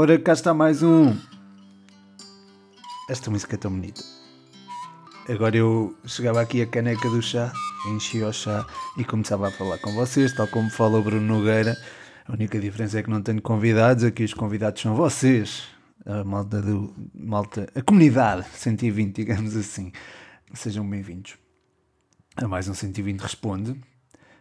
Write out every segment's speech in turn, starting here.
Ora, cá está mais um. Esta música é tão bonita. Agora eu chegava aqui a caneca do chá, enchia o chá e começava a falar com vocês, tal como fala o Bruno Nogueira. A única diferença é que não tenho convidados, aqui os convidados são vocês, a malta do. malta. a comunidade 120, digamos assim. Sejam bem-vindos a mais um 120 Responde.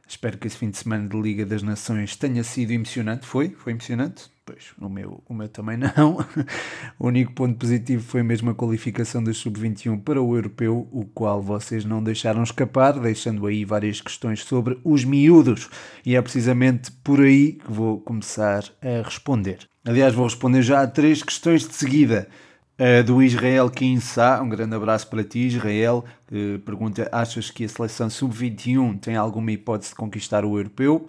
Espero que esse fim de semana de Liga das Nações tenha sido emocionante. Foi? Foi emocionante? Pois, o meu, o meu também não. o único ponto positivo foi mesmo a qualificação da Sub-21 para o Europeu, o qual vocês não deixaram escapar, deixando aí várias questões sobre os miúdos. E é precisamente por aí que vou começar a responder. Aliás, vou responder já a três questões de seguida. Uh, do Israel Kinsá, um grande abraço para ti, Israel, que pergunta: achas que a seleção sub-21 tem alguma hipótese de conquistar o europeu?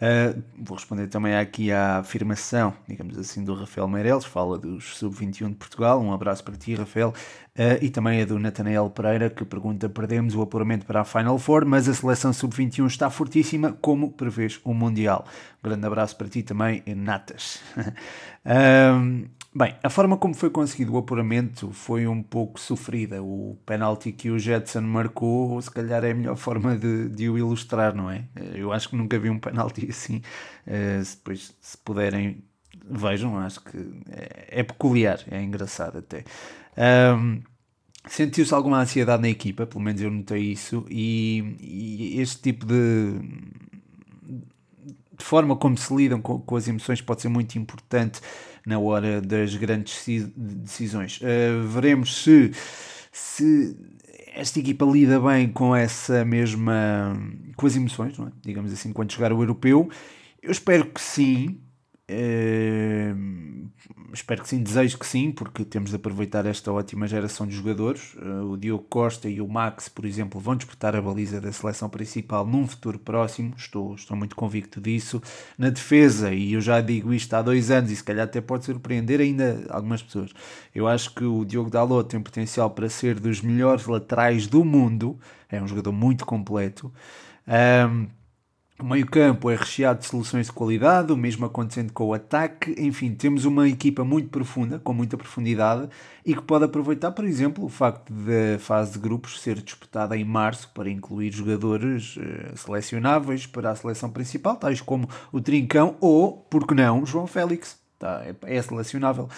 Uh, vou responder também aqui à afirmação, digamos assim, do Rafael Meireles, fala dos sub-21 de Portugal. Um abraço para ti, Rafael. Uh, e também a do Natanael Pereira, que pergunta: perdemos o apuramento para a Final Four, mas a seleção sub-21 está fortíssima, como prevês o Mundial. Um grande abraço para ti também, Natas. Bem, a forma como foi conseguido o apuramento foi um pouco sofrida. O penalti que o Jetson marcou, se calhar é a melhor forma de, de o ilustrar, não é? Eu acho que nunca vi um penalti assim. Uh, depois, se puderem, vejam, acho que é, é peculiar, é engraçado até. Um, Sentiu-se alguma ansiedade na equipa, pelo menos eu notei isso, e, e este tipo de, de forma como se lidam com, com, as emoções pode ser muito importante na hora das grandes decisões. Uh, veremos se, se esta equipa lida bem com essa mesma com as emoções, é? digamos assim, quando chegar o europeu. Eu espero que sim, Uh, espero que sim, desejo que sim, porque temos de aproveitar esta ótima geração de jogadores. Uh, o Diogo Costa e o Max, por exemplo, vão disputar a baliza da seleção principal num futuro próximo, estou, estou muito convicto disso. Na defesa, e eu já digo isto há dois anos, e se calhar até pode surpreender ainda algumas pessoas, eu acho que o Diogo Dalot tem potencial para ser dos melhores laterais do mundo, é um jogador muito completo. Um, o meio-campo é recheado de soluções de qualidade, o mesmo acontecendo com o ataque. Enfim, temos uma equipa muito profunda, com muita profundidade e que pode aproveitar, por exemplo, o facto da fase de grupos ser disputada em março para incluir jogadores uh, selecionáveis para a seleção principal, tais como o Trincão ou, por que não, João Félix. Tá, é, é selecionável.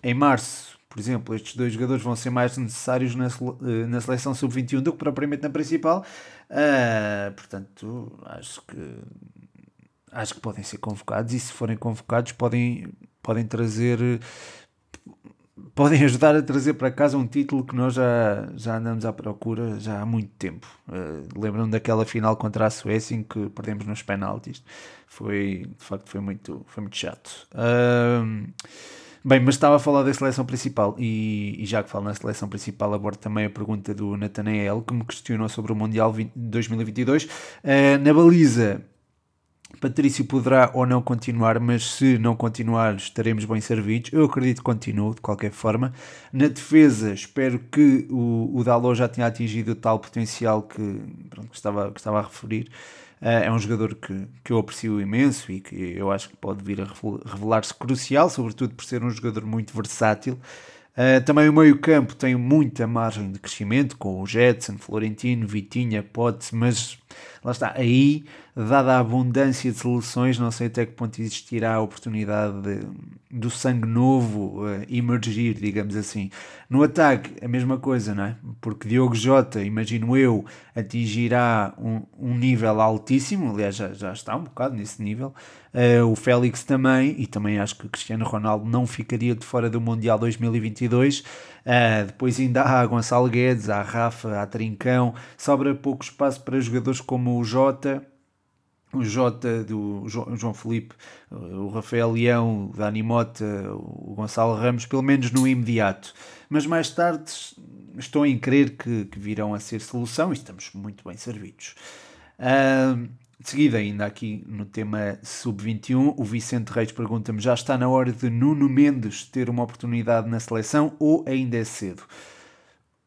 Em março por exemplo, estes dois jogadores vão ser mais necessários na, eh, na seleção sub-21 do que propriamente na principal. Uh, portanto, acho que acho que podem ser convocados e se forem convocados podem, podem trazer podem ajudar a trazer para casa um título que nós já, já andamos à procura já há muito tempo. Uh, Lembram daquela final contra a Suécia em que perdemos nos penaltis? Foi, de facto, foi muito, foi muito chato. Uh, Bem, mas estava a falar da seleção principal e, e, já que falo na seleção principal, abordo também a pergunta do Nathanael que me questionou sobre o Mundial 20, 2022. Uh, na baliza, Patrício poderá ou não continuar, mas se não continuar, estaremos bem servidos. Eu acredito que continue, de qualquer forma. Na defesa, espero que o, o já tenha atingido o tal potencial que, pronto, que, estava, que estava a referir. Eh, é um jogador que, que eu aprecio imenso e que eu acho que pode vir a revelar-se crucial, sobretudo por ser um jogador muito versátil. Uh, também o meio-campo tem muita margem de crescimento com o Jetson, Florentino, Vitinha, Pote, mas lá está, aí, dada a abundância de soluções, não sei até que ponto existirá a oportunidade de, do sangue novo uh, emergir, digamos assim. No ataque, a mesma coisa, não é? Porque Diogo Jota, imagino eu, atingirá um, um nível altíssimo, aliás, já, já está um bocado nesse nível. Uh, o Félix também, e também acho que o Cristiano Ronaldo não ficaria de fora do Mundial 2022. Uh, depois ainda há Gonçalo Guedes, há Rafa, há Trincão, sobra pouco espaço para jogadores como o Jota, o Jota do João Felipe, o Rafael Leão, o Dani Mota, o Gonçalo Ramos, pelo menos no imediato. Mas mais tarde estou em crer que, que virão a ser solução e estamos muito bem servidos. Uh, de seguida, ainda aqui no tema sub-21, o Vicente Reis pergunta-me: já está na hora de Nuno Mendes ter uma oportunidade na seleção ou ainda é cedo?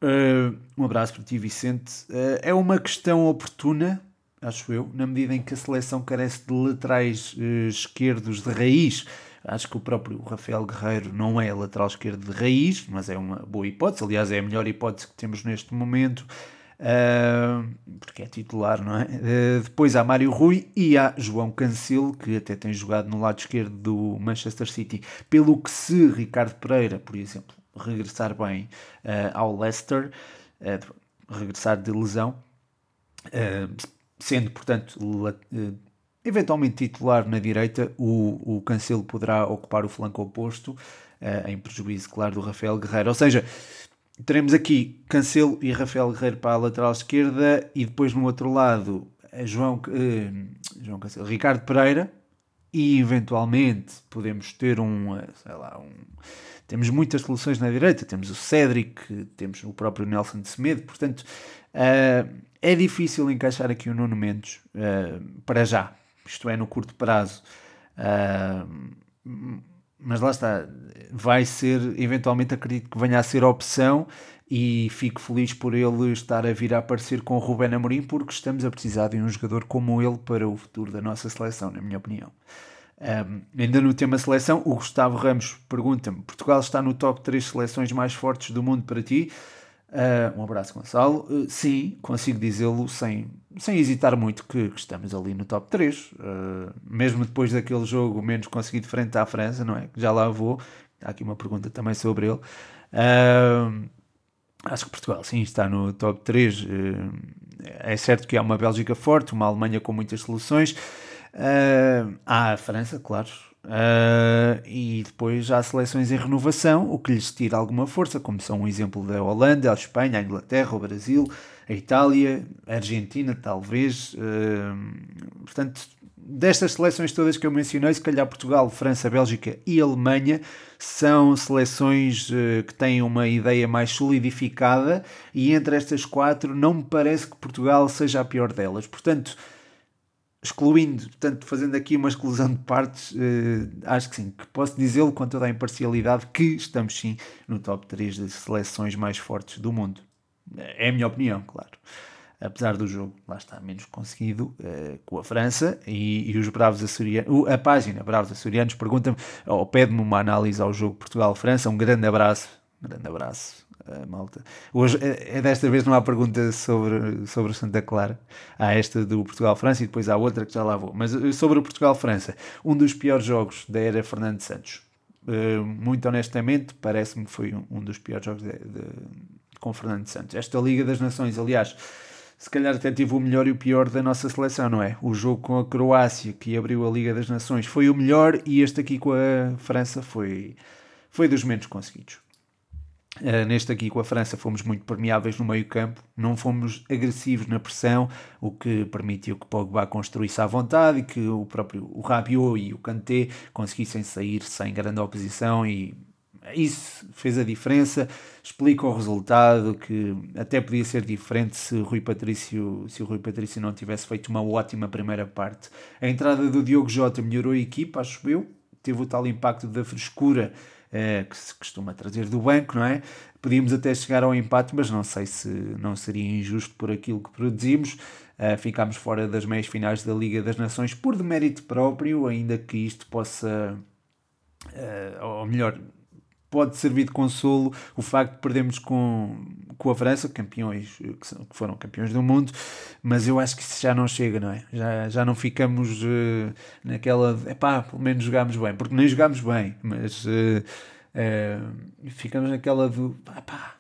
Uh, um abraço para ti, Vicente. Uh, é uma questão oportuna, acho eu, na medida em que a seleção carece de laterais uh, esquerdos de raiz. Acho que o próprio Rafael Guerreiro não é lateral esquerdo de raiz, mas é uma boa hipótese. Aliás, é a melhor hipótese que temos neste momento. Uh, porque é titular, não é? Uh, depois há Mário Rui e há João Cancelo, que até tem jogado no lado esquerdo do Manchester City. Pelo que se Ricardo Pereira, por exemplo, regressar bem uh, ao Leicester, regressar de lesão, sendo, portanto, eventualmente titular na direita, o, o Cancelo poderá ocupar o flanco oposto, em prejuízo, claro, do Rafael Guerreiro. Ou seja, teremos aqui Cancelo e Rafael Guerreiro para a lateral esquerda e depois no outro lado João, uh, João Cancelo, Ricardo Pereira. E eventualmente podemos ter um, eh, sei lá, um, temos muitas soluções na direita, temos o Cédric, temos o próprio Nelson de Semedo, portanto uh, é difícil encaixar aqui o Nuno Mendes uh, para já, isto é no curto prazo. Uh, mas lá está, vai ser, eventualmente acredito que venha a ser opção e fico feliz por ele estar a vir a aparecer com o Ruben Amorim porque estamos a precisar de um jogador como ele para o futuro da nossa seleção, na minha opinião. Um, ainda no tema seleção, o Gustavo Ramos pergunta-me: Portugal está no top 3 seleções mais fortes do mundo para ti? Uh, um abraço, Gonçalo. Uh, sim, consigo dizê-lo sem, sem hesitar muito que, que, estamos ali no top 3. Uh, ah, mesmo depois daquele jogo menos conseguido frente à França, não é? Já lá vou. Há aqui uma pergunta também sobre ele. acho que Portugal, sim, está no top 3. é certo que há uma Bélgica forte, uma Alemanha com muitas soluções. há a França, claro, Uh, e depois há seleções em renovação, o que lhes tira alguma força, como são um exemplo da Holanda, a Espanha, a Inglaterra, o Brasil, a Itália, a Argentina, talvez. Uh, portanto, destas seleções todas que eu mencionei, se calhar Portugal, França, Bélgica e Alemanha são seleções uh, que têm uma ideia mais solidificada e entre estas quatro não me parece que Portugal seja a pior delas. Portanto, excluindo, portanto, fazendo aqui uma exclusão de partes, uh, acho que sim, que posso dizê-lo com toda a imparcialidade que estamos sim no top 3 das seleções mais fortes do mundo. É a minha opinião, claro. Apesar do jogo, lá está, menos conseguido uh, com a França e, e os Bravos Açorianos. A página Bravos Açorianos pergunta-me, ou pede-me uma análise ao jogo Portugal-França. Um grande abraço, um grande abraço uh, malta. Hoje, é, é, desta vez não há pergunta sobre, sobre Santa Clara. Há esta do Portugal-França e depois há outra que já lá vou. Mas sobre o Portugal-França, um dos piores jogos da era Fernando Santos. Uh, muito honestamente, parece-me que foi um, um, dos piores jogos de, de, com Fernando Santos. Esta Liga das Nações, aliás, se calhar até tive o melhor e o pior da nossa seleção, não é? O jogo com a Croácia, que abriu a Liga das Nações, foi o melhor e este aqui com a França foi, foi dos menos conseguidos. Uh, neste aqui com a França fomos muito permeáveis no meio campo, não fomos agressivos na pressão, o que permitiu que Pogba construísse à vontade e que o próprio o Rabiot e o Kanté conseguissem sair sem grande oposição e isso fez a diferença, explica o resultado que até podia ser diferente se, Rui Patrício, se o Rui Patrício não tivesse feito uma ótima primeira parte. A entrada do Diogo Jota melhorou a equipa, acho eu, teve o tal impacto da frescura é, que se costuma trazer do banco, não é? Podíamos até chegar ao empate, mas não sei se não seria injusto por aquilo que produzimos. Uh, ficámos fora das meias finais da Liga das Nações por demérito próprio, ainda que isto possa, uh, ou melhor, pode servir de consolo o facto de perdermos com, com a França, campeões que, são, que foram campeões do mundo, mas eu acho que isso já não chega, não é? Já, já não ficamos uh, naquela, epá, pelo menos jogámos bem, porque nem jogámos bem, mas uh, uh, ficamos naquela do, pá,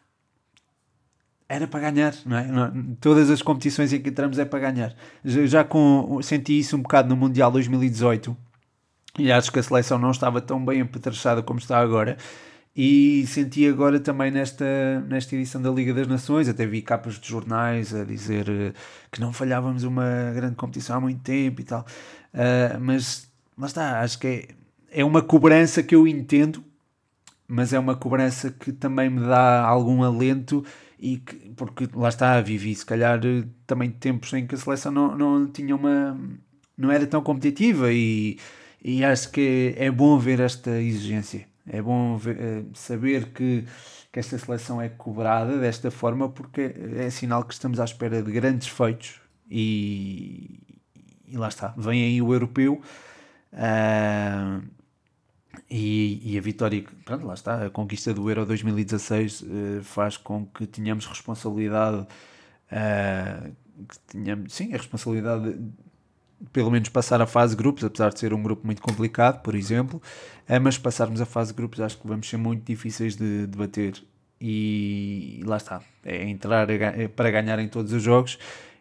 era para ganhar, não é? Todas as competições em que entramos é para ganhar. Já, já com, senti isso um bocado no Mundial 2018 e acho que a seleção não estava tão bem apetrechada como está agora e senti agora também nesta, nesta edição da Liga das Nações, até vi capas de jornais a dizer uh, que não falhávamos uma grande competição há muito tempo e tal. Uh, mas lá está, acho que é, é uma cobrança que eu entendo, mas é uma cobrança que também me dá algum alento e que, porque lá está, vivi se calhar também tempos em que a seleção não, não tinha uma não era tão competitiva e, e acho que é bom ver esta exigência é bom ver, eh, saber que, que esta seleção é cobrada desta forma porque é sinal que estamos à espera de grandes feitos e, e lá está, vem aí o europeu uh, E, e, a vitória, pronto, lá está, a conquista do Euro 2016 uh, faz com que tenhamos responsabilidade, uh, que tenhamos, sim, a responsabilidade de, pelo menos passar a fase de grupos, apesar de ser um grupo muito complicado, por exemplo, uh, mas passarmos a fase de grupos acho que vamos ser muito difíceis de, de bater e, lá está, é entrar é para ganhar em todos os jogos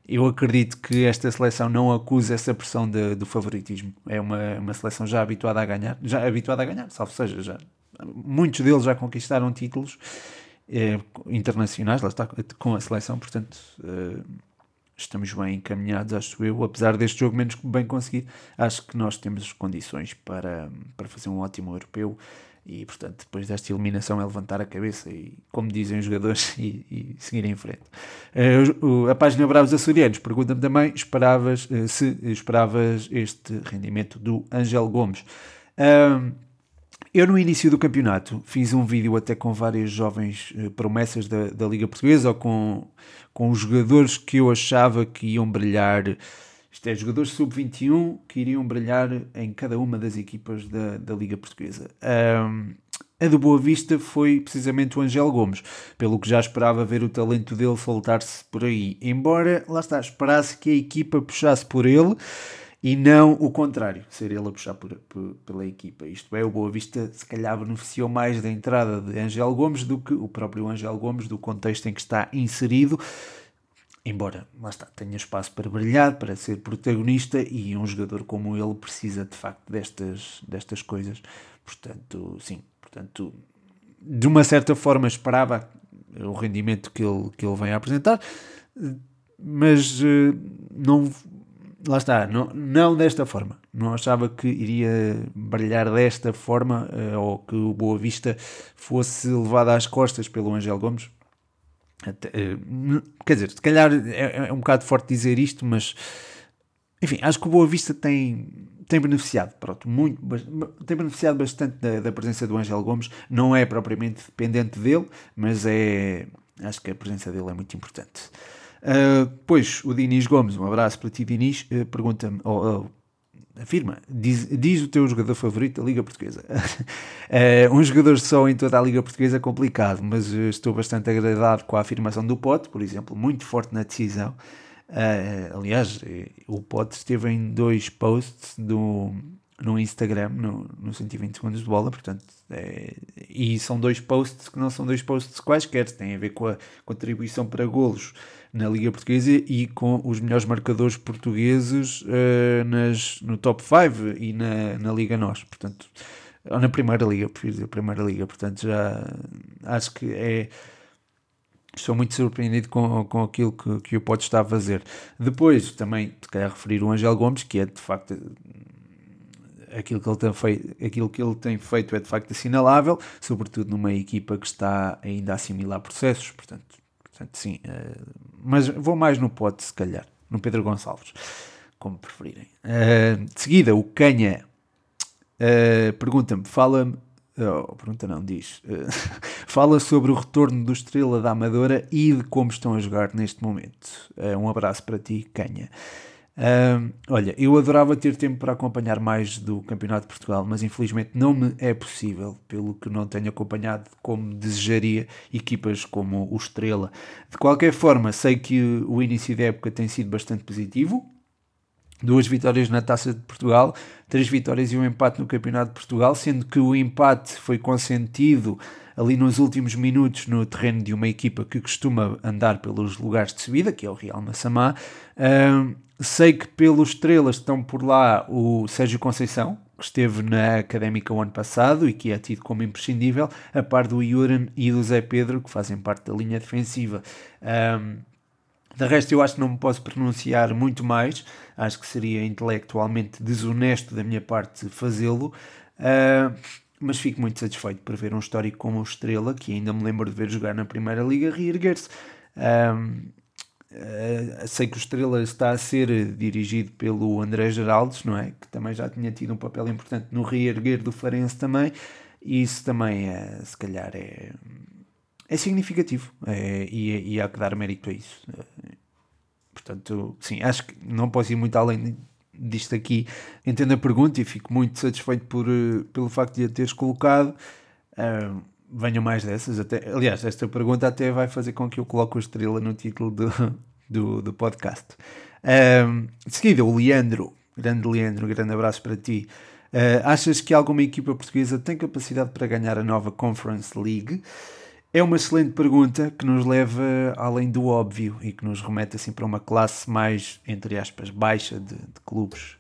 eu acredito que esta seleção não acusa essa pressão de, do favoritismo. É uma, uma seleção já habituada a ganhar, já habituada a ganhar, salvo seja, já, muitos deles já conquistaram títulos eh, internacionais, lá está, com a seleção, portanto eh, estamos bem encaminhados, acho eu, apesar deste jogo menos bem conseguido, acho que nós temos condições para, para fazer um ótimo europeu e portanto depois desta eliminação é levantar a cabeça e como dizem os jogadores e, e seguir em frente. Uh, a página Bravos Açorianos pergunta-me também esperavas, uh, se esperavas este rendimento do Angel Gomes eu no início do campeonato fiz um vídeo até com várias jovens eh, promessas da, da Liga Portuguesa ou com, com os jogadores que eu achava que iam brilhar isto é, jogadores sub-21 que iriam brilhar em cada uma das equipas da, da Liga Portuguesa. Um, a do Boa Vista foi precisamente o Angel Gomes, pelo que já esperava ver o talento dele soltar-se por aí. Embora, lá está, esperasse que a equipa puxasse por ele e não o contrário, ser ele a puxar por, por, pela equipa. Isto é, o Boa Vista se calhar beneficiou mais da entrada de Angel Gomes do que o próprio Angel Gomes, do contexto em que está inserido embora lá está, tenha espaço para brilhar, para ser protagonista e um jogador como ele precisa de facto destas, destas coisas. Portanto, sim, portanto, de uma certa forma esperava o rendimento que ele, que ele vem a apresentar, mas eh, não lá está, não, não desta forma. Não achava que iria brilhar desta forma eh, ou que o Boa Vista fosse levado às costas pelo Angel Gomes. Eh, quer dizer, se calhar é, é, um bocado forte dizer isto, mas enfim, acho que o Boa Vista tem, tem beneficiado, pronto, muito, tem beneficiado bastante da, da presença do Ângelo Gomes. Não é propriamente dependente dele, mas é acho que a presença dele é muito importante. Uh, pois o Dinis Gomes, um abraço para ti, Dinis, uh, pergunta-me, oh, oh, afirma, diz, diz o teu jogador favorito da Liga Portuguesa. é, um jogador só em toda a Liga Portuguesa é complicado, mas estou bastante agradado com a afirmação do Pote, por exemplo, muito forte na decisão. Uh, aliás, eh, o Pote esteve em dois posts do, no Instagram, no, no 120 segundos de bola, portanto, é, e são dois posts que não são dois posts quaisquer, têm a ver com a contribuição para golos na Liga Portuguesa e com os melhores marcadores portugueses uh, nas, no top 5 e na, na Liga Nós, portanto, ou na Primeira Liga, prefiro dizer Primeira Liga, portanto, já acho que é. Estou muito surpreendido com, com aquilo que, que o pode estar a fazer. Depois, também, te quero referir o Angel Gomes, que é de facto aquilo que, ele tem feito, aquilo que ele tem feito é de facto assinalável, sobretudo numa equipa que está ainda a assimilar processos, portanto, portanto sim, uh, mas vou mais no pote se calhar, no Pedro Gonçalves, como preferirem. Uh, de seguida, o Canha uh, pergunta-me, fala-me, oh, pergunta não, diz, fala sobre o retorno do Estrela da Amadora e de como estão a jogar neste momento. um abraço para ti, Canha. Uh, olha, eu adorava ter tempo para acompanhar mais do Campeonato de Portugal, mas infelizmente não me é possível, pelo que não tenho acompanhado como desejaria equipas como o Estrela. De qualquer forma, sei que o início da época tem sido bastante positivo. Duas vitórias na Taça de Portugal, três vitórias e um empate no Campeonato de Portugal, sendo que o empate foi consentido ali nos últimos minutos no terreno de uma equipa que costuma andar pelos lugares de subida, que é o Real Massamá. Uh, sei que pelos estrelas estão por lá o Sérgio Conceição, que esteve na Académica o ano passado e que é tido como imprescindível, a par do Yuran e do Zé Pedro, que fazem parte da linha defensiva. Um, de resto, eu acho que não me posso pronunciar muito mais, acho que seria intelectualmente desonesto da minha parte fazê-lo. Uh, mas fico muito satisfeito por ver um histórico como o Estrela, que ainda me lembro de ver jogar na Primeira Liga, reerguer-se. Um, sei que o Estrela está a ser dirigido pelo André Geraldes, não é? Que também já tinha tido um papel importante no reerguer do Farense também, e isso também, é, se calhar, é, é significativo é, e, e há que dar mérito a isso. Portanto, sim, acho que não posso ir muito além disto aqui. Entendo a pergunta e fico muito satisfeito por, pelo facto de a teres colocado. Venham mais dessas. Até, aliás, esta pergunta até vai fazer com que eu coloque a estrela no título do, do, do podcast. Um, de seguida, o Leandro, grande Leandro, grande abraço para ti. Uh, achas que alguma equipa portuguesa tem capacidade para ganhar a nova Conference League? É uma excelente pergunta que nos leva além do óbvio e que nos remete assim para uma classe mais, entre aspas, baixa de, de clubes.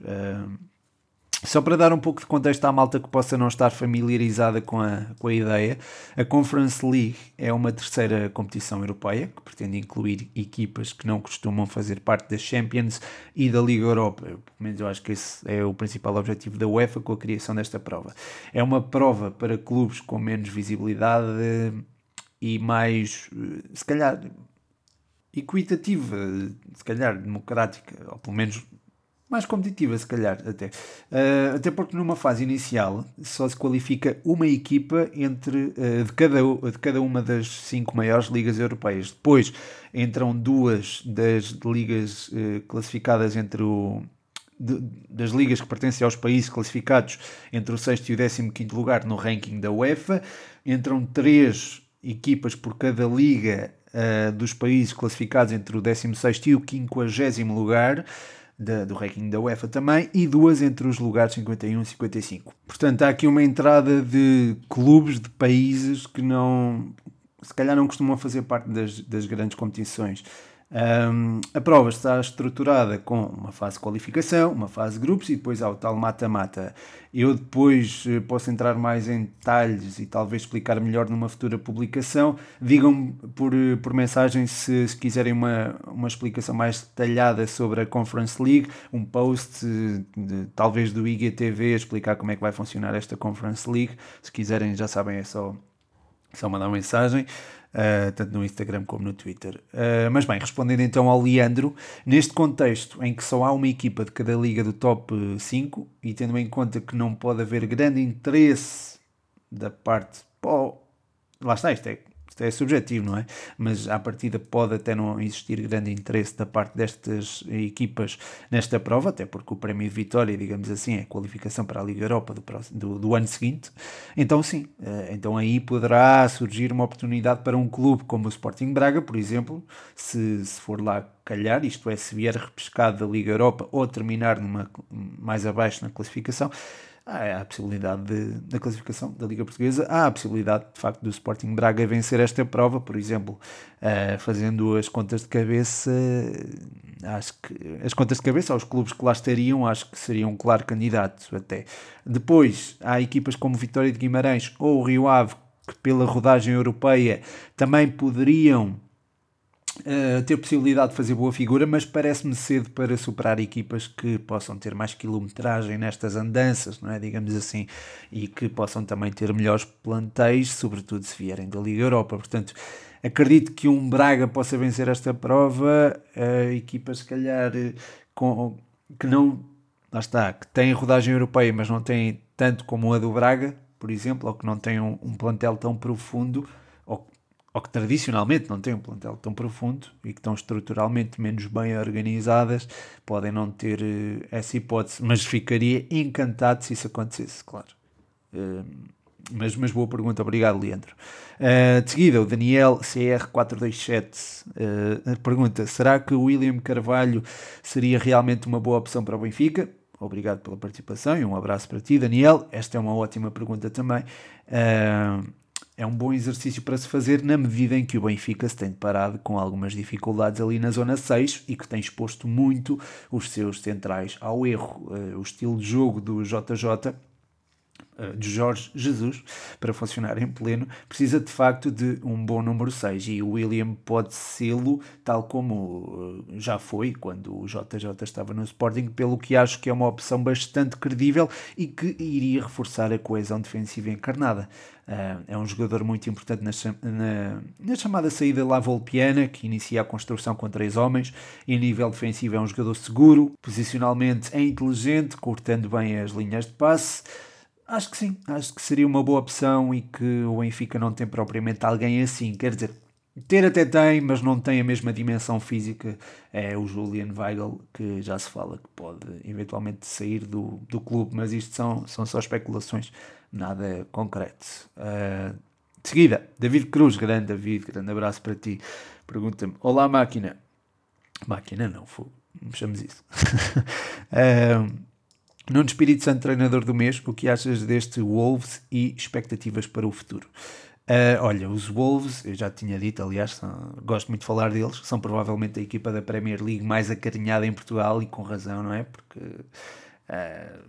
Só para dar um pouco de contexto à malta que possa não estar familiarizada com a, com a ideia, a Conference League é uma terceira competição europeia que pretende incluir equipas que não costumam fazer parte das Champions e da Liga Europa. pelo menos eu acho que esse é o principal objetivo da UEFA com a criação desta prova. É uma prova para clubes com menos visibilidade e mais, se calhar, equitativa, se calhar democrática, ou pelo menos mais competitiva, se calhar, até. Uh, até porque numa fase inicial só se qualifica uma equipa entre, uh, de, cada, de cada uma das cinco maiores ligas europeias. Depois entram duas das ligas uh, classificadas entre o. De, das ligas que pertencem aos países classificados entre o 6 e o 15 lugar no ranking da UEFA, entram três equipas por cada liga dos países classificados entre o 16 e o 50 lugar da, do ranking da UEFA também, e duas entre os lugares 51 e 55. Portanto, há aqui uma entrada de clubes, de países que não, se calhar não costumam fazer parte das, das grandes competições. Um, a prova está estruturada com uma fase de qualificação, uma fase de grupos e depois há o tal mata-mata. Eu depois eh, posso entrar mais em detalhes e talvez explicar melhor numa futura publicação. Digam-me por, eh, por mensagem se, se, quiserem uma, uma explicação mais detalhada sobre a Conference League, um post de, talvez do IGTV explicar como é que vai funcionar esta Conference League. Se quiserem, já sabem, é só, só mandar uma mensagem uh, tanto no Instagram como no Twitter. Uh, mas bem, respondendo então ao Leandro, neste contexto em que só há uma equipa de cada liga do top 5 e tendo em conta que não pode haver grande interesse da parte. Oh, lá está, isto é é subjetivo, não é? Mas à partida pode até não existir grande interesse da parte destas equipas nesta prova, até porque o prémio de vitória, digamos assim, é a qualificação para a Liga Europa do, do, do ano seguinte. Então, sim, eh, então aí poderá surgir uma oportunidade para um clube como o Sporting Braga, por exemplo, se, se for lá calhar, isto é, se vier repescado da Liga Europa ou terminar numa, mais abaixo na classificação há a possibilidade de, da classificação da Liga Portuguesa, há a possibilidade de facto do Sporting Braga vencer esta prova, por exemplo, uh, fazendo as contas de cabeça, acho que as contas de cabeça aos clubes que lá estariam, acho que seriam um claro candidato até. Depois há equipas como Vitória de Guimarães ou o Rio Ave que pela rodagem europeia também poderiam Uh, ter possibilidade de fazer boa figura, mas parece-me cedo para superar equipas que possam ter mais quilometragem nestas andanças, não é? Digamos assim, e que possam também ter melhores plantéis, sobretudo se vierem da Liga Europa. Portanto, acredito que um Braga possa vencer esta prova, uh, equipas se calhar com, que não, lá está, que têm rodagem europeia, mas não têm tanto como a do Braga, por exemplo, ou que não têm um, um plantel tão profundo ou que tradicionalmente não têm um plantel tão profundo e que estão estruturalmente menos bem organizadas, podem não ter uh, essa hipótese, mas ficaria encantado se isso acontecesse, claro. Uh, mas, mas boa pergunta, obrigado Leandro. Uh, de seguida, o Daniel CR427 uh, pergunta: será que o William Carvalho seria realmente uma boa opção para o Benfica? Obrigado pela participação e um abraço para ti, Daniel. Esta é uma ótima pergunta também. É um bom exercício para se fazer na medida em que o Benfica se tem deparado com algumas dificuldades ali na zona 6 e que tem exposto muito os seus centrais ao erro. Uh, o estilo de jogo do JJ eh, de Jorge Jesus para funcionar em pleno, precisa de facto de um bom número 6 e o William pode sê-lo, tal como eh, já foi quando o JJ estava no Sporting, pelo que acho que é uma opção bastante credível e que iria reforçar a coesão defensiva encarnada. Uh, é um jogador muito importante na, chamada saída lá volpiana, que inicia a construção com três homens, e a nível defensivo é um jogador seguro, posicionalmente é inteligente, cortando bem as linhas de passe. Acho que sim, acho que seria uma boa opção e que o Benfica não tem propriamente alguém assim. Quer dizer, ter até tem, mas não tem a mesma dimensão física. É o Julian Weigl, que já se fala que pode eventualmente sair do, do clube, mas isto são, são só especulações, nada concreto. Uh, de seguida, David Cruz, grande David, grande abraço para ti. Pergunta-me: Olá, máquina. Máquina não, foi, chamamos isso. uh, Nuno Espírito Santo, treinador do mês, o que achas deste Wolves e expectativas para o futuro? Uh, olha, os Wolves, eu já tinha dito, aliás, são, gosto muito de falar deles, são provavelmente a equipa da Premier League mais acarinhada em Portugal e com razão, não é? Porque uh,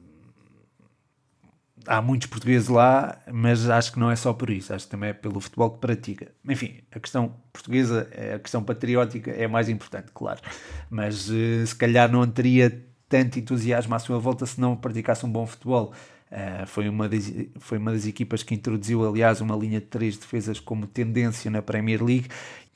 há muitos portugueses lá, mas acho que não é só por isso, acho que também é pelo futebol que pratica. Enfim, a questão portuguesa, a questão patriótica é mais importante, claro, mas uh, se calhar não teria tanto entusiasmo à sua volta se não praticasse um bom futebol. Uh, foi, uma das, foi uma das equipas que introduziu, aliás, uma linha de três defesas como tendência na Premier League.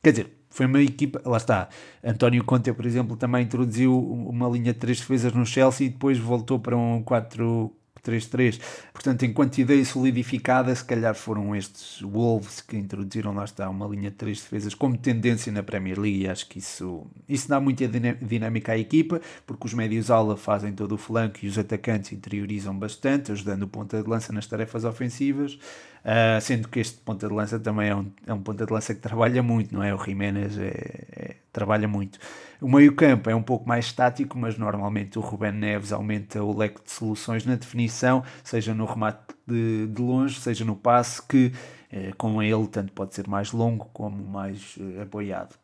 Quer dizer, foi uma equipa, lá está, António Conte, por exemplo, também introduziu uma linha de três defesas no Chelsea e depois voltou para um 4 3-3. Portanto, enquanto ideia solidificada, se calhar foram estes Wolves que introduziram, lá está, uma linha de três defesas como tendência na Premier League. Acho que isso, isso dá muita dinâmica à equipa, porque os médios-ala fazem todo o flanco e os atacantes interiorizam bastante, ajudando o ponta de lança nas tarefas ofensivas. Uh, sendo que este ponta de lança também é um, é um ponta de lança que trabalha muito, não é? O Jiménez é, é, trabalha muito. O meio-campo é um pouco mais estático, mas normalmente o Ruben Neves aumenta o leque de soluções na definição, seja no remate de, de longe, seja no passe, que eh, com ele tanto pode ser mais longo como mais eh, apoiado.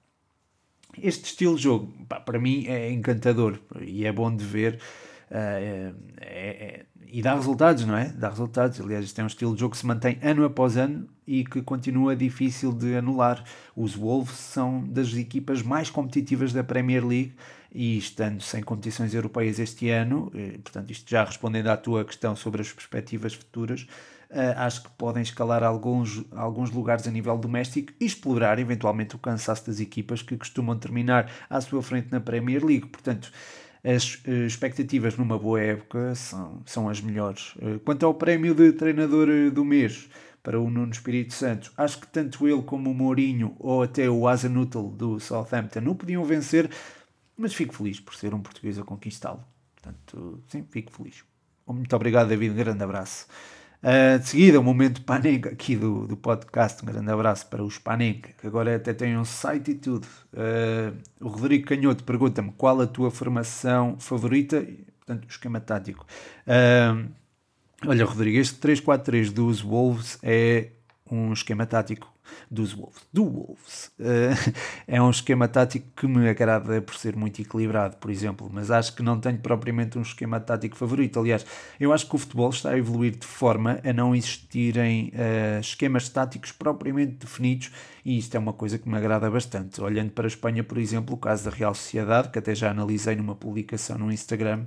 Este estilo de jogo, pá, para mim, é encantador e é bom de ver. Uh, é, é, e dá resultados, não é? Dá resultados. Aliás, isto é um estilo de jogo que se mantém ano após ano e que continua difícil de anular. Os Wolves são das equipas mais competitivas da Premier League e estando sem competições europeias este ano, eh, portanto, isto já respondendo à tua questão sobre as perspectivas futuras, eh, acho que podem escalar alguns, alguns lugares a nível doméstico e explorar eventualmente o cansaço das equipas que costumam terminar à sua frente na Premier League. Portanto, as uh, expectativas numa boa época são, são as melhores. Uh, quanto ao prémio de treinador eh, do mês para o Nuno Espírito Santo, acho que tanto ele como o Mourinho ou até o Azanutel do Southampton não podiam vencer, mas fico feliz por ser um português a conquistá-lo. Portanto, sim, fico feliz. Muito obrigado, David. Um grande abraço. Uh, de seguida, o momento Panenka aqui do, do podcast. Um grande abraço para os Panenka, que agora até têm um site e tudo. Uh, o Rodrigo Canhoto pergunta-me qual a tua formação favorita, portanto, esquema tático. Uh, olha, Rodrigo, este 3-4-3 dos Wolves é um esquema tático dos Wolves. Do Wolves. Uh, é um esquema tático que me agrada por ser muito equilibrado, por exemplo, mas acho que não tenho propriamente um esquema tático favorito. Aliás, eu acho que o futebol está a evoluir de forma a não existirem uh, esquemas táticos propriamente definidos e isto é uma coisa que me agrada bastante. Olhando para a Espanha, por exemplo, o caso da Real Sociedade, que até já analisei numa publicação no Instagram,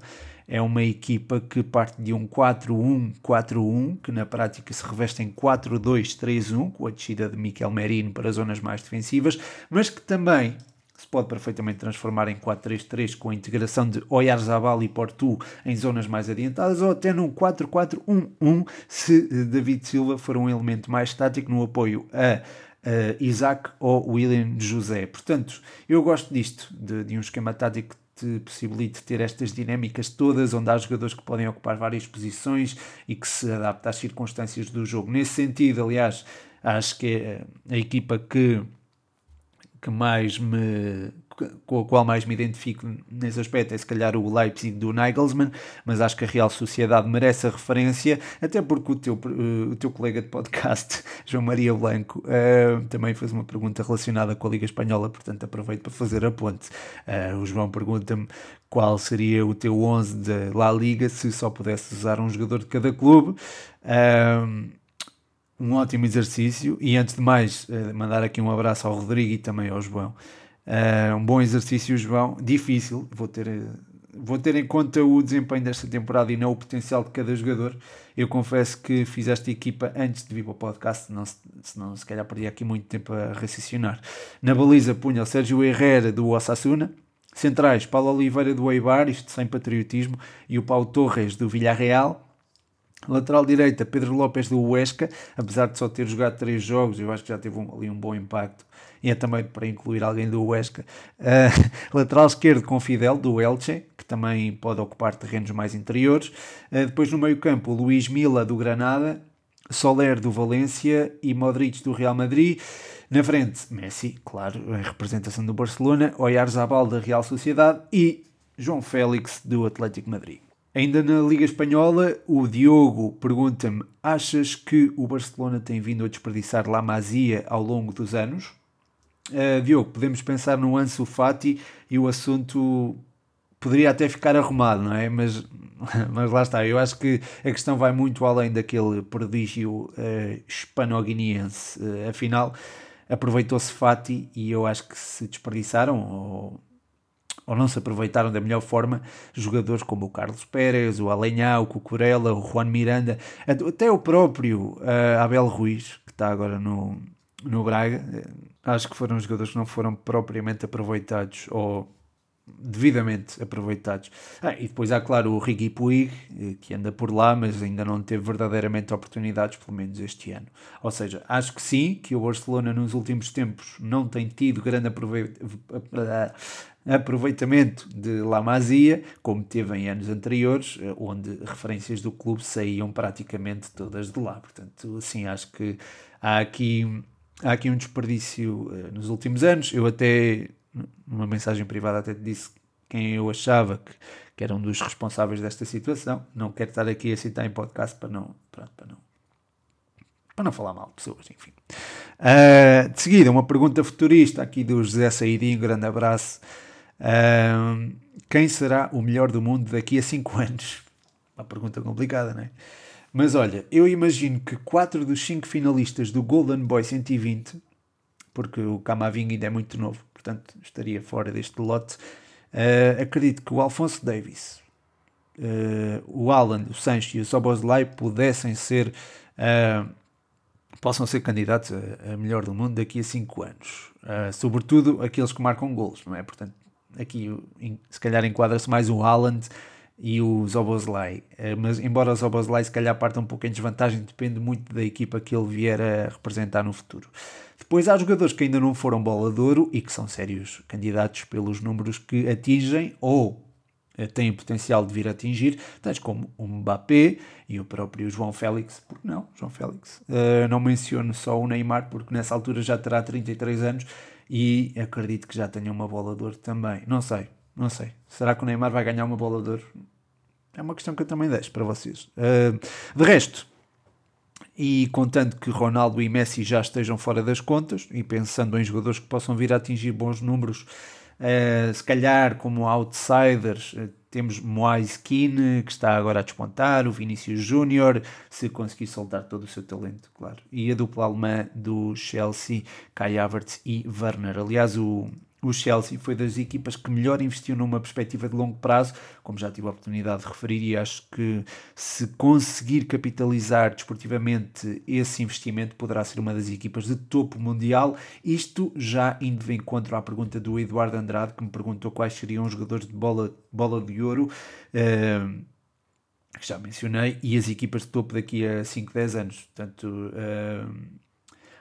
é uma equipa que parte de um 4-1-4-1, que na prática se reveste em 4-2-3-1, com a descida de Miquel Merino para zonas mais defensivas, mas que também se pode perfeitamente transformar em 4-3-3 com a integração de Oyarzabal e Portu em zonas mais adiantadas ou até num 4-4-1-1 se David Silva for um elemento mais estático no apoio a uh, Isaac ou William José. Portanto, eu gosto disto, de, de um esquema tático te possibilite ter estas dinâmicas todas, onde há jogadores que podem ocupar várias posições e que se adapta às circunstâncias do jogo. Nesse sentido, aliás, acho que é a equipa que, que mais me com a qual mais me identifico nesse aspecto é se calhar o Leipzig do Nagelsmann, mas acho que a Real Sociedade merece a referência, até porque o teu, uh, o teu colega de podcast, João Maria Blanco, uh, também fez uma pergunta relacionada com a Liga Espanhola, portanto aproveito para fazer a ponte. Uh, o João pergunta-me qual seria o teu 11 da La Liga se só pudesse usar um jogador de cada clube. um ótimo exercício e antes de mais mandar aqui um abraço ao Rodrigo e também ao João Uh, um bom exercício, João. Difícil, vou ter, vou ter em conta o desempenho desta temporada e não o potencial de cada jogador. Eu confesso que fiz esta equipa antes de vir para o podcast, senão, senão se calhar perdi aqui muito tempo a raciocinar. Na baliza punha o Sérgio Herrera do Osasuna. Centrais, Paulo Oliveira do Eibar, isto sem patriotismo, e o Paulo Torres do Villarreal. Lateral direita, Pedro Lopes do Huesca, apesar de só ter jogado três jogos, eu acho que já teve um, ali um bom impacto. E é também para incluir alguém do Huesca. Uh, lateral esquerdo com Fidel, do Elche, que também pode ocupar terrenos mais interiores. Uh, depois no meio campo, Luís Mila, do Granada. Soler, do Valência. E Modric, do Real Madrid. Na frente, Messi, claro, a representação do Barcelona. Oyarzabal, da Real Sociedade. E João Félix, do Atlético Madrid. Ainda na Liga Espanhola, o Diogo pergunta-me: achas que o Barcelona tem vindo a desperdiçar La Masia ao longo dos anos? Uh, Diogo, podemos pensar no Ansu Fati e o assunto poderia até ficar arrumado, não é? Mas, mas lá está, eu acho que a questão vai muito além daquele prodígio uh, hispano-guineense. Uh, afinal, aproveitou-se Fati e eu acho que se desperdiçaram, ou ou não se aproveitaram da melhor forma jogadores como o Carlos Pérez, o Alenhá, o Cucurella, o Juan Miranda, até o próprio uh, Abel Ruiz, que está agora no, no Braga. Eh, acho que foram jogadores que não foram propriamente aproveitados ou devidamente aproveitados. Ah, e depois há, claro, o Ricky Puig, eh, que anda por lá, mas ainda não teve verdadeiramente oportunidades, pelo menos este ano. Ou seja, acho que sim, que o Barcelona nos últimos tempos não tem tido grande aproveitamento de La Masia, como teve em anos anteriores, eh, onde referências do clube saíam praticamente todas de lá. Portanto, sim, acho que há aqui, há aqui um desperdício uh, nos últimos anos. Eu até, numa mensagem privada, até disse quem eu achava que, que era um dos responsáveis desta situação. Não quero estar aqui a citar em podcast para não, pronto, para não, para não falar mal de pessoas, enfim. Uh, de seguida, uma pergunta futurista aqui do José Saidinho, grande abraço quem será o melhor do mundo daqui a 5 anos? Uma pergunta complicada, não é? Mas olha, eu imagino que 4 dos 5 finalistas do Golden Boy 120, porque o Camavinga ainda é muito novo, portanto estaria fora deste lote, uh, acredito que o Alfonso Davis, uh, o Alan, o Sancho e o Soboslai pudessem ser. Uh, possam ser candidatos a, a, melhor do mundo daqui a 5 anos. Sobretudo aqueles que marcam golos, não é? Portanto, aqui se calhar enquadra-se mais o Haaland e o Zoboslai, eh, mas embora o Zoboslai se calhar parta um pouco em desvantagem, depende muito da equipa que ele vier a representar no futuro. Depois há jogadores que ainda não foram bola de ouro e que são sérios candidatos pelos números que atingem ou eh, têm potencial de vir a atingir, tais como o Mbappé e o próprio João Félix, porque não, João Félix. Uh, não menciono só o Neymar, porque nessa altura já terá 33 anos e acredito que já tenha uma bola de ouro também. Não sei, não sei. Será que o Neymar vai ganhar uma bola de ouro? É uma questão que eu também deixo para vocês. Uh, de resto, e contando que Ronaldo e Messi já estejam fora das contas e pensando em jogadores que possam vir a atingir bons números, uh, se calhar como outsiders, uh, temos Moise Keane, que está agora a despontar, o Vinícius Júnior, se conseguir soltar todo o seu talento, claro. E a dupla alemã do Chelsea, Kai Havertz e Werner. Aliás, o, o Chelsea foi das equipas que melhor investiu numa perspectiva de longo prazo, como já tive a oportunidade de referir, e acho que se conseguir capitalizar desportivamente esse investimento, poderá ser uma das equipas de topo mundial. Isto já indo de encontro à pergunta do Eduardo Andrade, que me perguntou quais seriam os jogadores de bola, bola de ouro. Uh, que já mencionei, e as equipas de topo daqui a 5, 10 anos. Portanto, uh,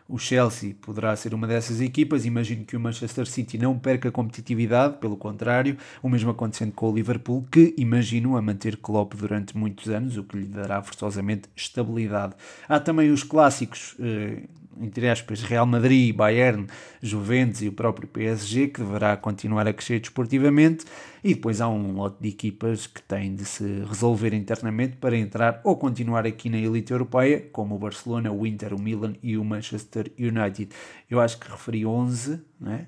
o Chelsea poderá ser uma dessas equipas. Imagino que o Manchester City não perca competitividade, pelo contrário, o mesmo acontecendo com o Liverpool, que imagino a manter Klopp durante muitos anos, o que lhe dará forçosamente estabilidade. Há também os clássicos, eh, entre aspas, Real Madrid, Bayern, Juventus e o próprio PSG, que deverá continuar a crescer desportivamente, e depois há um lote de equipas que têm de se resolver internamente para entrar ou continuar aqui na elite europeia, como o Barcelona, o Inter, o Milan e o Manchester United. Eu acho que referi 11, né?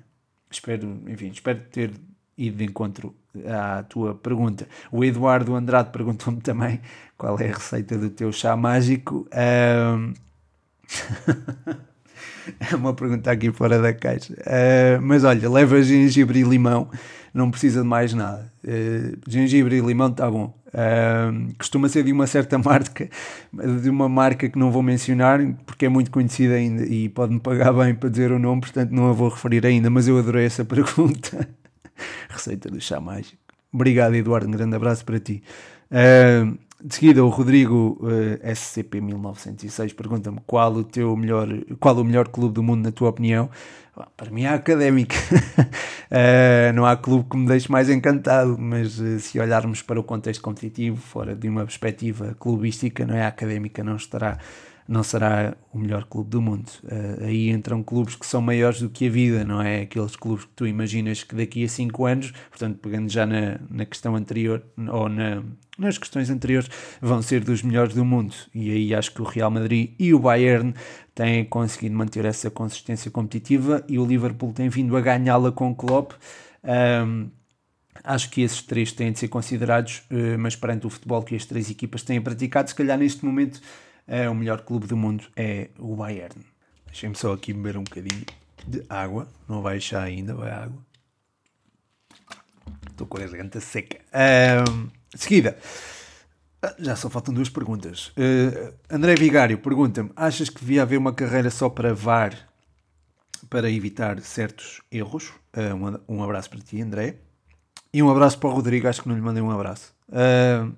espero, enfim, espero ter ido de encontro à tua pergunta. O Eduardo Andrade perguntou-me também qual é a receita do teu chá mágico. Um... é uma pergunta aqui fora da caixa. Uh, mas olha, leva gengibre e limão, não precisa de mais nada. Uh, gengibre e limão está bom. Uh, costuma ser de uma certa marca, de uma marca que não vou mencionar porque é muito conhecida ainda e pode-me pagar bem para dizer o nome, portanto não a vou referir ainda. Mas eu adorei essa pergunta. Receita do chá mágico. Obrigado, Eduardo. Um grande abraço para ti. Uh, de seguida, o Rodrigo uh, SCP-1906 pergunta-me qual, o teu melhor, qual o melhor clube do mundo, na tua opinião. Para mim, é a Académica. uh, não há clube que me deixe mais encantado, mas uh, se olharmos para o contexto competitivo, fora de uma perspectiva clubística, não é? a Académica não estará não será o melhor clube do mundo. Uh, aí entram clubes que são maiores do que a vida, não é? Aqueles clubes que tu imaginas que daqui a 5 anos, portanto, pegando já na, na questão anterior, ou na, nas questões anteriores, vão ser dos melhores do mundo. E aí acho que o Real Madrid e o Bayern têm conseguido manter essa consistência competitiva e o Liverpool tem vindo a ganhá-la com o Klopp. Um, acho que esses três têm de ser considerados, uh, mas perante o futebol que as três equipas têm praticado, se calhar neste momento é o melhor clube do mundo é o Bayern. Deixem-me só aqui beber um bocadinho de água. Não vai chá ainda, vai água. Estou com a garganta seca. Um, seguida. Ah, já só faltam duas perguntas. Uh, André Vigário pergunta-me: achas que devia haver uma carreira só para VAR para evitar certos erros? Uh, um, um, abraço para ti, André. E um abraço para o Rodrigo. Acho que não lhe mandei um abraço. Uh,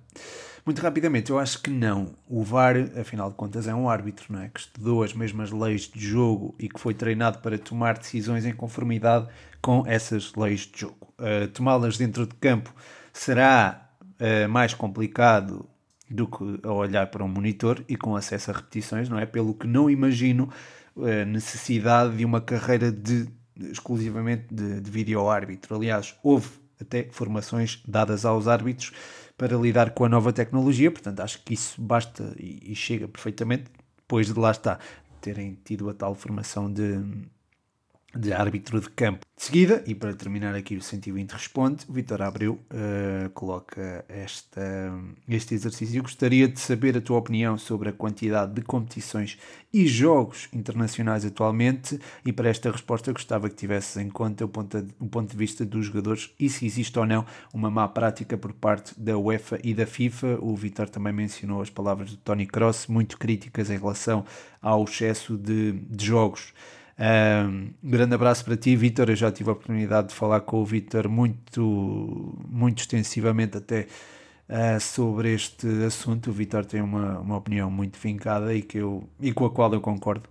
muito rapidamente, eu acho que não. O VAR, afinal de contas, é um árbitro, não é? Que estudou as mesmas leis de jogo e que foi treinado para tomar decisões em conformidade com essas leis de jogo. Uh, Tomá-las dentro de campo será uh, mais complicado do que a olhar para um monitor e com acesso a repetições, não é? Pelo que não imagino a uh, necessidade de uma carreira de exclusivamente de, de vídeo árbitro. Aliás, houve até formações dadas aos árbitros para lidar com a nova tecnologia, portanto acho que isso basta e, chega perfeitamente, depois de lá está, terem tido a tal formação de, de árbitro de campo. De seguida, e para terminar aqui o 120 responde, o Vitor Abreu uh, coloca esta, este exercício. Eu gostaria de saber a tua opinião sobre a quantidade de competições e jogos internacionais atualmente e para esta resposta gostava que tivesses em conta o ponto, de, o ponto de vista dos jogadores e se existe ou não uma má prática por parte da UEFA e da FIFA. O Vitor também mencionou as palavras do Tony Cross, muito críticas em relação ao excesso de, de jogos. Um grande abraço para ti, Vitor. Eu já tive a oportunidade de falar com o Vitor muito, muito extensivamente até uh, sobre este assunto. O Vitor tem uma, uma opinião muito vincada e, que eu, e com a qual eu concordo.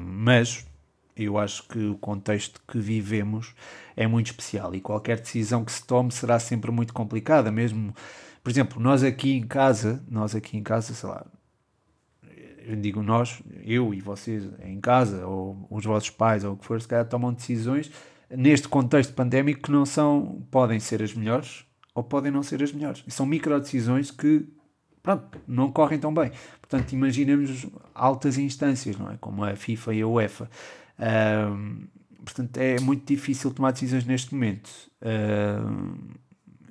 Mas eu acho que o contexto que vivemos é muito especial e qualquer decisão que se tome será sempre muito complicada, mesmo, por exemplo, nós aqui em casa, nós aqui em casa, sei lá, digo nós, eu e vocês em casa, ou os vossos pais, ou o que for, se calhar tomam decisões neste contexto pandémico que não são, podem ser as melhores ou podem não ser as melhores. São micro decisões que, pronto, não correm tão bem. Portanto, imaginemos altas instâncias, não é? Como a FIFA e a UEFA. Um, portanto, é muito difícil tomar decisões neste momento. Um,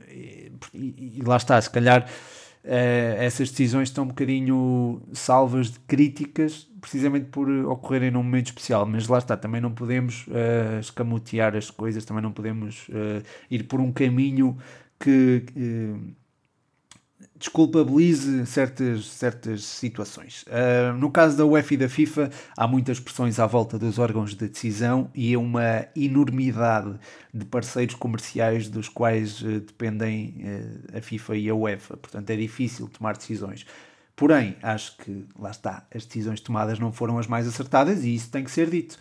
e, e, lá está, se calhar essas decisões estão um bocadinho salvas de críticas, precisamente por ocorrerem num momento especial. Mas lá está, também não podemos uh, escamotear as coisas, também não podemos uh, ir por um caminho que desculpabilize certas, certas situações. Uh, no caso da UEFA e da FIFA, há muitas pressões à volta dos órgãos de decisão e é uma enormidade de parceiros comerciais dos quais uh, dependem uh, a FIFA e a UEFA. Portanto, é difícil tomar decisões. Porém, acho que, lá está, as decisões tomadas não foram as mais acertadas e isso tem que ser dito.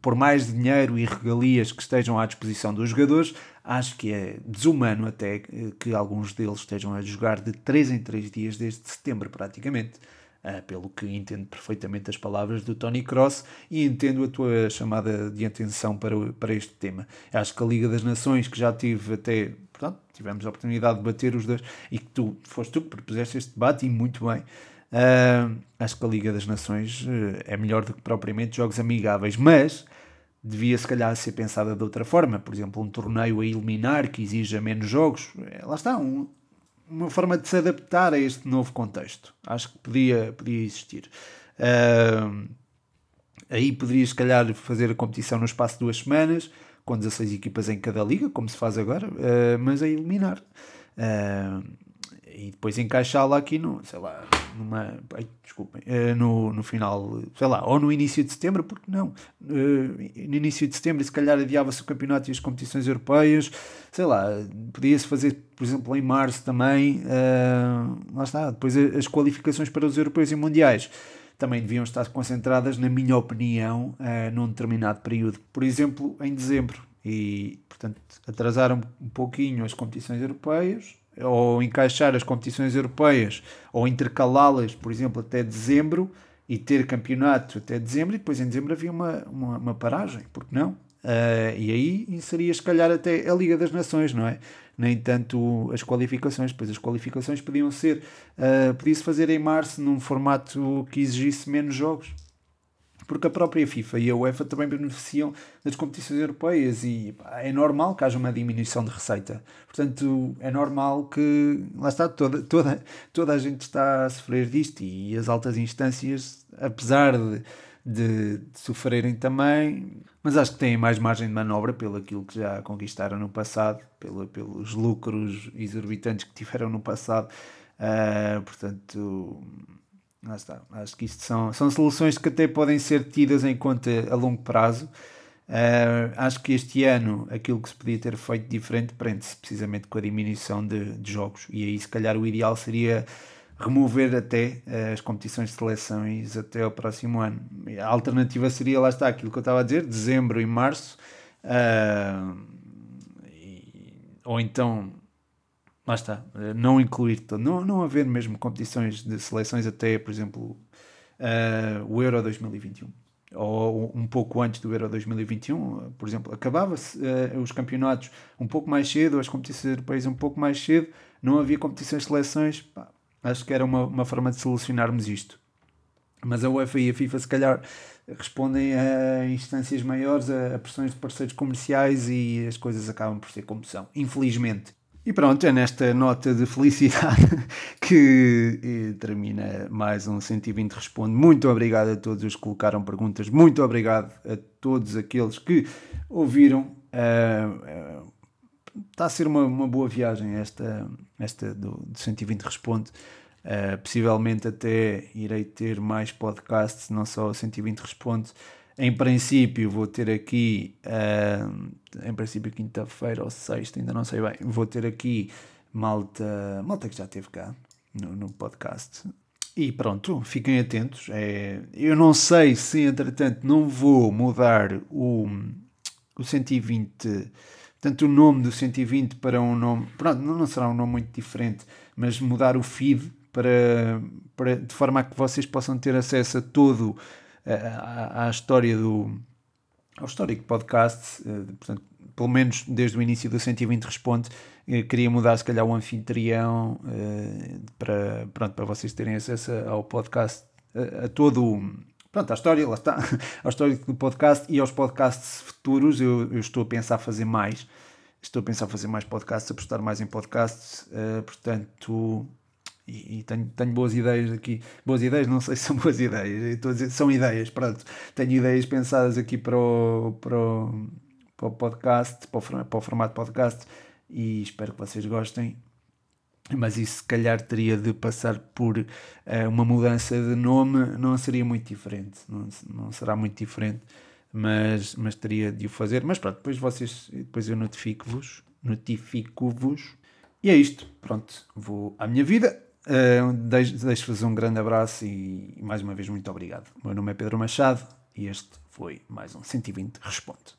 Por mais dinheiro e regalias que estejam à disposição dos jogadores, acho que é desumano até que alguns deles estejam a jogar de 3 em 3 dias desde setembro, praticamente. Uh, pelo que entendo perfeitamente as palavras do Tony Cross e entendo a tua chamada de atenção para, para este tema. Acho que a Liga das Nações, que já tive até, portanto, tivemos a oportunidade de bater os dois e que tu foste tu que propuseste este debate e muito bem. Uh, acho que a Liga das Nações uh, é melhor do que propriamente jogos amigáveis, mas devia se calhar ser pensada de outra forma. Por exemplo, um torneio a eliminar que exija menos jogos. É, lá está, um, uma forma de se adaptar a este novo contexto. Acho que podia, podia existir. Uh, aí poderia se calhar fazer a competição no espaço de duas semanas, com 16 equipas em cada liga, como se faz agora, mas a eliminar. Uh, e depois encaixá-la aqui no, sei lá, numa, ai, desculpem, uh, no, no final, sei lá, ou no início de setembro, porque não? Uh, no início de setembro, se calhar adiava-se o campeonato e as competições europeias, sei lá, podia-se fazer, por exemplo, em março também, uh, lá está, depois as qualificações para os europeus e mundiais. Também deviam estar concentradas, na minha opinião, uh, num determinado período, por exemplo, em dezembro, e, portanto, atrasaram um pouquinho as competições europeias, ou encaixar as competições europeias, ou intercalá-las, por exemplo, até dezembro, e ter campeonato até dezembro, e depois em dezembro havia uma, uma, uma paragem, porque não? Uh, e aí inseria, se calhar, até a Liga das Nações, não é? Nem tanto as qualificações, pois as qualificações podiam ser, uh, podia-se fazer em março num formato que exigisse menos jogos porque a própria FIFA e a UEFA também beneficiam das competições europeias e é normal que haja uma diminuição de receita. Portanto, é normal que, lá está, toda, toda, toda a gente está a sofrer disto e as altas instâncias, apesar de, de, de sofrerem também, mas acho que têm mais margem de manobra pelo aquilo que já conquistaram no passado, pelo, pelos lucros exorbitantes que tiveram no passado. Uh, portanto, Lá está. Acho que isto são, são soluções que até podem ser tidas em conta a longo prazo. Uh, acho que este ano aquilo que se podia ter feito diferente prende-se precisamente com a diminuição de, de, jogos. E aí, se calhar, o ideal seria remover até uh, as competições de seleções até ao próximo ano. A alternativa seria, lá está, aquilo que eu estava a dizer, dezembro e março. Uh, ou então lá está, eh, não incluir, não, não haver mesmo competições de seleções até, por exemplo, uh, o Euro 2021 ou um pouco antes do Euro 2021, por exemplo, acabava-se uh, os campeonatos um pouco mais cedo, as competições europeias um pouco mais cedo, não havia competições de seleções, pá, acho que era uma, uma forma de solucionarmos isto. Mas a UEFA e a FIFA, se calhar, respondem a instâncias maiores, a, a pressões de parceiros comerciais e as coisas acabam por ser como são, infelizmente. E pronto, é nesta nota de felicidade que eh, termina mais um 120 Responde. Muito obrigado a todos os que colocaram perguntas, muito obrigado a todos aqueles que ouviram. Uh, uh, está a ser uma, uma boa viagem esta, esta do, do 120 Responde. Uh, possivelmente até irei ter mais podcasts, não só o 120 Responde. Em princípio, vou ter aqui, uh, em princípio, quinta-feira ou sexta, ainda não sei bem, vou ter aqui malta, malta que já esteve cá no, no podcast. E pronto, fiquem atentos. É, eu não sei se, entretanto, não vou mudar o, o 120, tanto o nome do 120 para um nome. Pronto, não será um nome muito diferente, mas mudar o feed para, para, de forma a que vocês possam ter acesso a todo à, à história do ao histórico podcast, eh, portanto, pelo menos desde o início do 120 Responde, eh, queria mudar se calhar o anfitrião eh, para, pronto, para vocês terem acesso ao podcast, a, a todo pronto, a história, lá está, a história do podcast e aos podcasts futuros, eu, eu, estou a pensar fazer mais, estou a pensar fazer mais podcasts, apostar mais em podcasts, portanto, e, e tenho, tenho, boas ideias aqui. Boas ideias, não sei se são boas ideias, estou a dizer, são ideias, pronto. Tenho ideias pensadas aqui para o, para o, para o podcast, para o, para o formato podcast e espero que vocês gostem. Mas isso se calhar teria de passar por uh, uma mudança de nome, não seria muito diferente, não, não será muito diferente, mas, mas teria de o fazer. Mas pronto, depois vocês, depois eu notifico-vos, notifico-vos. E é isto, pronto, vou à minha vida Uh, Deixo-vos um grande abraço e, mais uma vez muito obrigado. O meu nome é Pedro Machado e este foi mais um 120 Responde.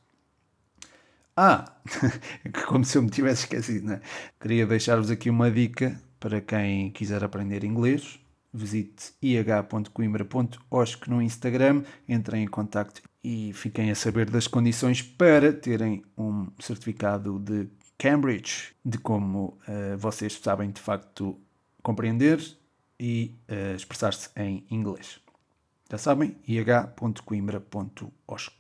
Ah, como se eu me tivesse esquecido, né? Queria deixar-vos aqui uma dica para quem quiser aprender inglês. Visite ih.coimbra.osc no Instagram, entrem em contato e fiquem a saber das condições para terem um certificado de Cambridge, de como uh, vocês sabem de facto compreender e uh, expressar-se em inglês. Já sabem, ih.coimbra.osc.